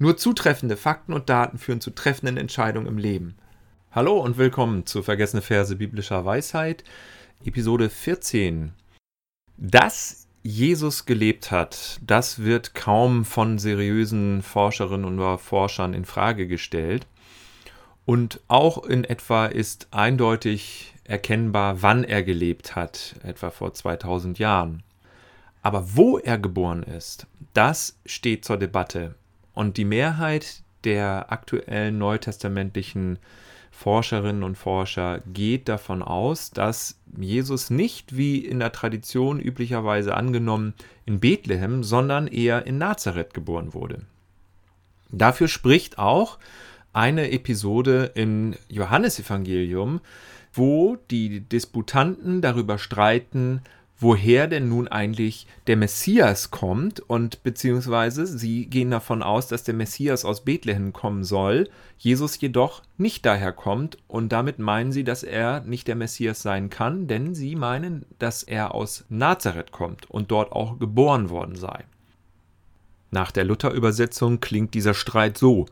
Nur zutreffende Fakten und Daten führen zu treffenden Entscheidungen im Leben. Hallo und willkommen zu Vergessene Verse biblischer Weisheit, Episode 14. Dass Jesus gelebt hat, das wird kaum von seriösen Forscherinnen und Forschern in Frage gestellt. Und auch in etwa ist eindeutig erkennbar, wann er gelebt hat, etwa vor 2000 Jahren. Aber wo er geboren ist, das steht zur Debatte. Und die Mehrheit der aktuellen neutestamentlichen Forscherinnen und Forscher geht davon aus, dass Jesus nicht wie in der Tradition üblicherweise angenommen in Bethlehem, sondern eher in Nazareth geboren wurde. Dafür spricht auch eine Episode im Johannesevangelium, wo die Disputanten darüber streiten, woher denn nun eigentlich der Messias kommt und beziehungsweise sie gehen davon aus, dass der Messias aus Bethlehem kommen soll, Jesus jedoch nicht daher kommt und damit meinen sie, dass er nicht der Messias sein kann, denn sie meinen, dass er aus Nazareth kommt und dort auch geboren worden sei. Nach der Luther-Übersetzung klingt dieser Streit so.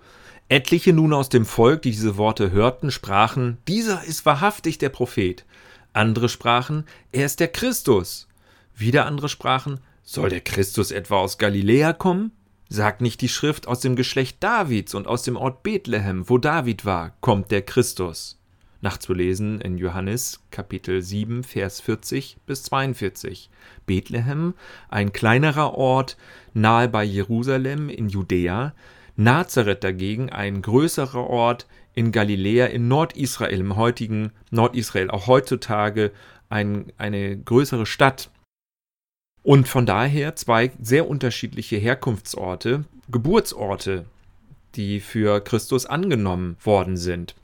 Etliche nun aus dem Volk, die diese Worte hörten, sprachen, dieser ist wahrhaftig der Prophet. Andere sprachen, er ist der Christus. Wieder andere sprachen, soll der Christus etwa aus Galiläa kommen? Sagt nicht die Schrift, aus dem Geschlecht Davids und aus dem Ort Bethlehem, wo David war, kommt der Christus. Nachzulesen in Johannes Kapitel 7, Vers 40 bis 42. Bethlehem, ein kleinerer Ort nahe bei Jerusalem in Judäa, Nazareth dagegen ein größerer Ort in Galiläa in Nordisrael, im heutigen Nordisrael, auch heutzutage ein, eine größere Stadt. Und von daher zwei sehr unterschiedliche Herkunftsorte, Geburtsorte, die für Christus angenommen worden sind.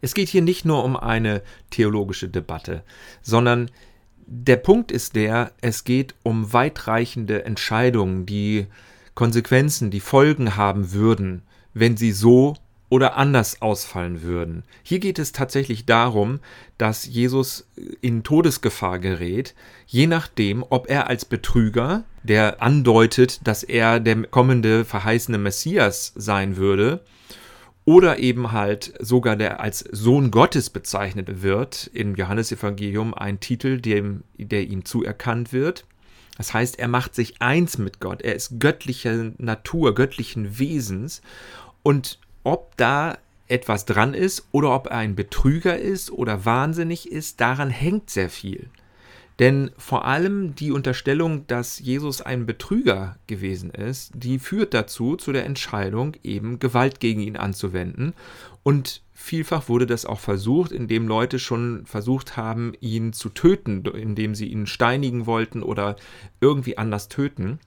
Es geht hier nicht nur um eine theologische Debatte, sondern der Punkt ist der, es geht um weitreichende Entscheidungen, die Konsequenzen, die Folgen haben würden, wenn sie so oder anders ausfallen würden. Hier geht es tatsächlich darum, dass Jesus in Todesgefahr gerät, je nachdem, ob er als Betrüger, der andeutet, dass er der kommende verheißene Messias sein würde, oder eben halt sogar der als Sohn Gottes bezeichnet wird, im Johannesevangelium ein Titel, dem, der ihm zuerkannt wird. Das heißt, er macht sich eins mit Gott, er ist göttlicher Natur, göttlichen Wesens und ob da etwas dran ist oder ob er ein Betrüger ist oder wahnsinnig ist, daran hängt sehr viel. Denn vor allem die Unterstellung, dass Jesus ein Betrüger gewesen ist, die führt dazu, zu der Entscheidung, eben Gewalt gegen ihn anzuwenden. Und vielfach wurde das auch versucht, indem Leute schon versucht haben, ihn zu töten, indem sie ihn steinigen wollten oder irgendwie anders töten.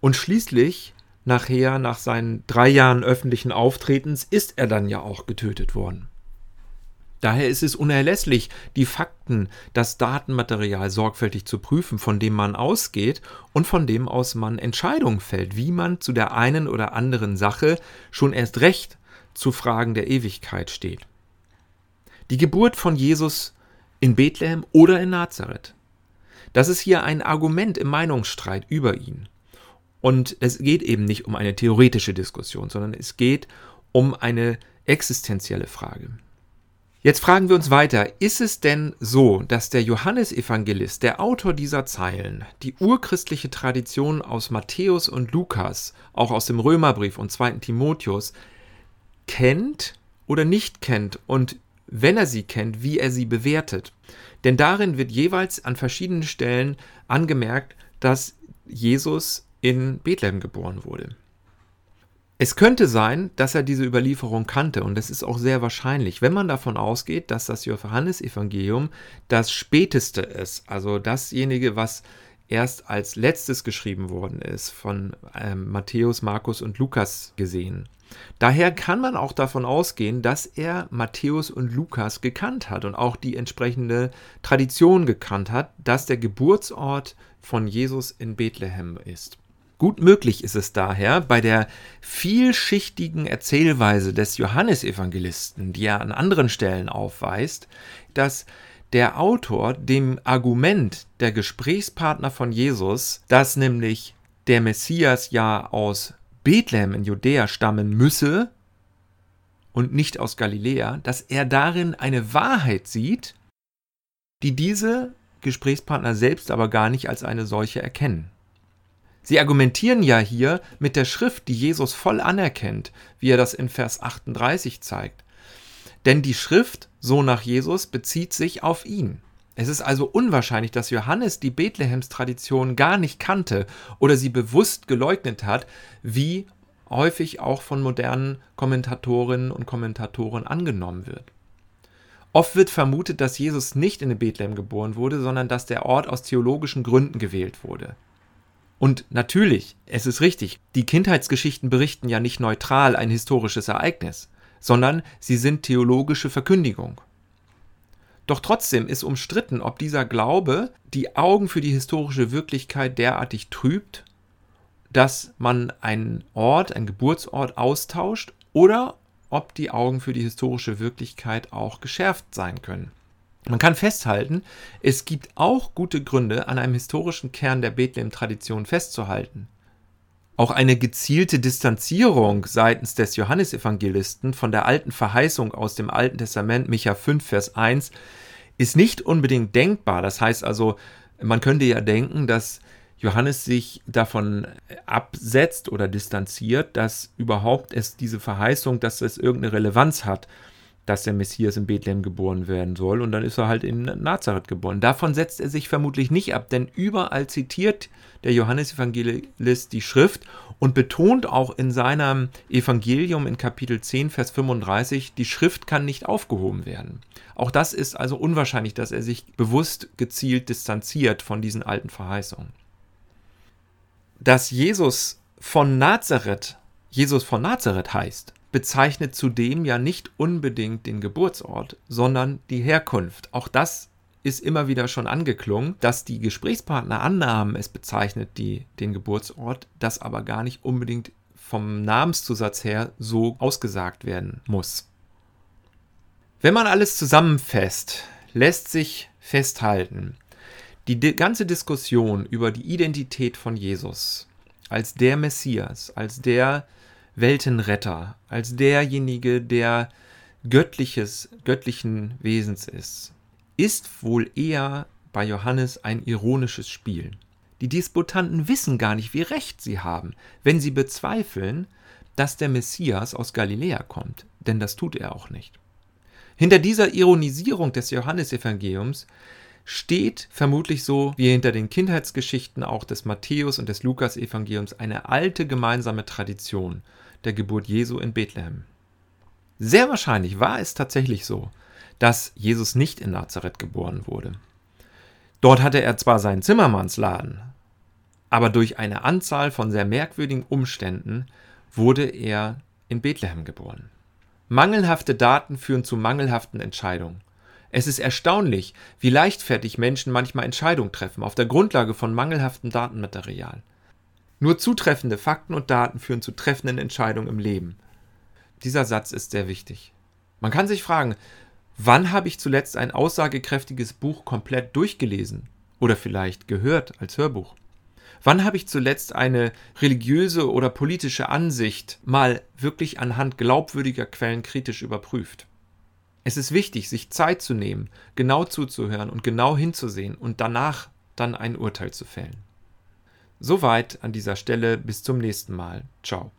Und schließlich nachher, nach seinen drei Jahren öffentlichen Auftretens, ist er dann ja auch getötet worden. Daher ist es unerlässlich, die Fakten, das Datenmaterial sorgfältig zu prüfen, von dem man ausgeht und von dem aus man Entscheidungen fällt, wie man zu der einen oder anderen Sache schon erst recht zu Fragen der Ewigkeit steht. Die Geburt von Jesus in Bethlehem oder in Nazareth. Das ist hier ein Argument im Meinungsstreit über ihn. Und es geht eben nicht um eine theoretische Diskussion, sondern es geht um eine existenzielle Frage. Jetzt fragen wir uns weiter, ist es denn so, dass der Johannesevangelist, der Autor dieser Zeilen, die urchristliche Tradition aus Matthäus und Lukas, auch aus dem Römerbrief und 2. Timotheus, kennt oder nicht kennt und wenn er sie kennt, wie er sie bewertet? Denn darin wird jeweils an verschiedenen Stellen angemerkt, dass Jesus in Bethlehem geboren wurde. Es könnte sein, dass er diese Überlieferung kannte und das ist auch sehr wahrscheinlich, wenn man davon ausgeht, dass das Johannesevangelium das späteste ist, also dasjenige, was erst als letztes geschrieben worden ist, von ähm, Matthäus, Markus und Lukas gesehen. Daher kann man auch davon ausgehen, dass er Matthäus und Lukas gekannt hat und auch die entsprechende Tradition gekannt hat, dass der Geburtsort von Jesus in Bethlehem ist. Gut möglich ist es daher, bei der vielschichtigen Erzählweise des Johannesevangelisten, die er an anderen Stellen aufweist, dass der Autor dem Argument der Gesprächspartner von Jesus, dass nämlich der Messias ja aus Bethlehem in Judäa stammen müsse und nicht aus Galiläa, dass er darin eine Wahrheit sieht, die diese Gesprächspartner selbst aber gar nicht als eine solche erkennen. Sie argumentieren ja hier mit der Schrift, die Jesus voll anerkennt, wie er das in Vers 38 zeigt. Denn die Schrift, so nach Jesus, bezieht sich auf ihn. Es ist also unwahrscheinlich, dass Johannes die Bethlehems Tradition gar nicht kannte oder sie bewusst geleugnet hat, wie häufig auch von modernen Kommentatorinnen und Kommentatoren angenommen wird. Oft wird vermutet, dass Jesus nicht in Bethlehem geboren wurde, sondern dass der Ort aus theologischen Gründen gewählt wurde. Und natürlich, es ist richtig, die Kindheitsgeschichten berichten ja nicht neutral ein historisches Ereignis, sondern sie sind theologische Verkündigung. Doch trotzdem ist umstritten, ob dieser Glaube die Augen für die historische Wirklichkeit derartig trübt, dass man einen Ort, einen Geburtsort austauscht oder ob die Augen für die historische Wirklichkeit auch geschärft sein können. Man kann festhalten, es gibt auch gute Gründe, an einem historischen Kern der Bethlehem-Tradition festzuhalten. Auch eine gezielte Distanzierung seitens des Johannesevangelisten von der alten Verheißung aus dem Alten Testament, Micha 5, Vers 1, ist nicht unbedingt denkbar. Das heißt also, man könnte ja denken, dass Johannes sich davon absetzt oder distanziert, dass überhaupt es diese Verheißung, dass es irgendeine Relevanz hat, dass der Messias in Bethlehem geboren werden soll. Und dann ist er halt in Nazareth geboren. Davon setzt er sich vermutlich nicht ab, denn überall zitiert der Johannesevangelist die Schrift und betont auch in seinem Evangelium in Kapitel 10, Vers 35, die Schrift kann nicht aufgehoben werden. Auch das ist also unwahrscheinlich, dass er sich bewusst gezielt distanziert von diesen alten Verheißungen dass Jesus von Nazareth, Jesus von Nazareth heißt, bezeichnet zudem ja nicht unbedingt den Geburtsort, sondern die Herkunft. Auch das ist immer wieder schon angeklungen, dass die Gesprächspartner annahmen, es bezeichnet die, den Geburtsort, das aber gar nicht unbedingt vom Namenszusatz her so ausgesagt werden muss. Wenn man alles zusammenfasst, lässt sich festhalten, die ganze Diskussion über die Identität von Jesus als der Messias, als der Weltenretter, als derjenige, der göttliches, göttlichen Wesens ist, ist wohl eher bei Johannes ein ironisches Spiel. Die Disputanten wissen gar nicht, wie recht sie haben, wenn sie bezweifeln, dass der Messias aus Galiläa kommt, denn das tut er auch nicht. Hinter dieser Ironisierung des Johannesevangeliums steht vermutlich so wie hinter den Kindheitsgeschichten auch des Matthäus und des Lukas-Evangeliums eine alte gemeinsame Tradition der Geburt Jesu in Bethlehem. Sehr wahrscheinlich war es tatsächlich so, dass Jesus nicht in Nazareth geboren wurde. Dort hatte er zwar seinen Zimmermannsladen, aber durch eine Anzahl von sehr merkwürdigen Umständen wurde er in Bethlehem geboren. Mangelhafte Daten führen zu mangelhaften Entscheidungen. Es ist erstaunlich, wie leichtfertig Menschen manchmal Entscheidungen treffen auf der Grundlage von mangelhaftem Datenmaterial. Nur zutreffende Fakten und Daten führen zu treffenden Entscheidungen im Leben. Dieser Satz ist sehr wichtig. Man kann sich fragen, wann habe ich zuletzt ein aussagekräftiges Buch komplett durchgelesen oder vielleicht gehört als Hörbuch? Wann habe ich zuletzt eine religiöse oder politische Ansicht mal wirklich anhand glaubwürdiger Quellen kritisch überprüft? Es ist wichtig, sich Zeit zu nehmen, genau zuzuhören und genau hinzusehen und danach dann ein Urteil zu fällen. Soweit an dieser Stelle, bis zum nächsten Mal. Ciao.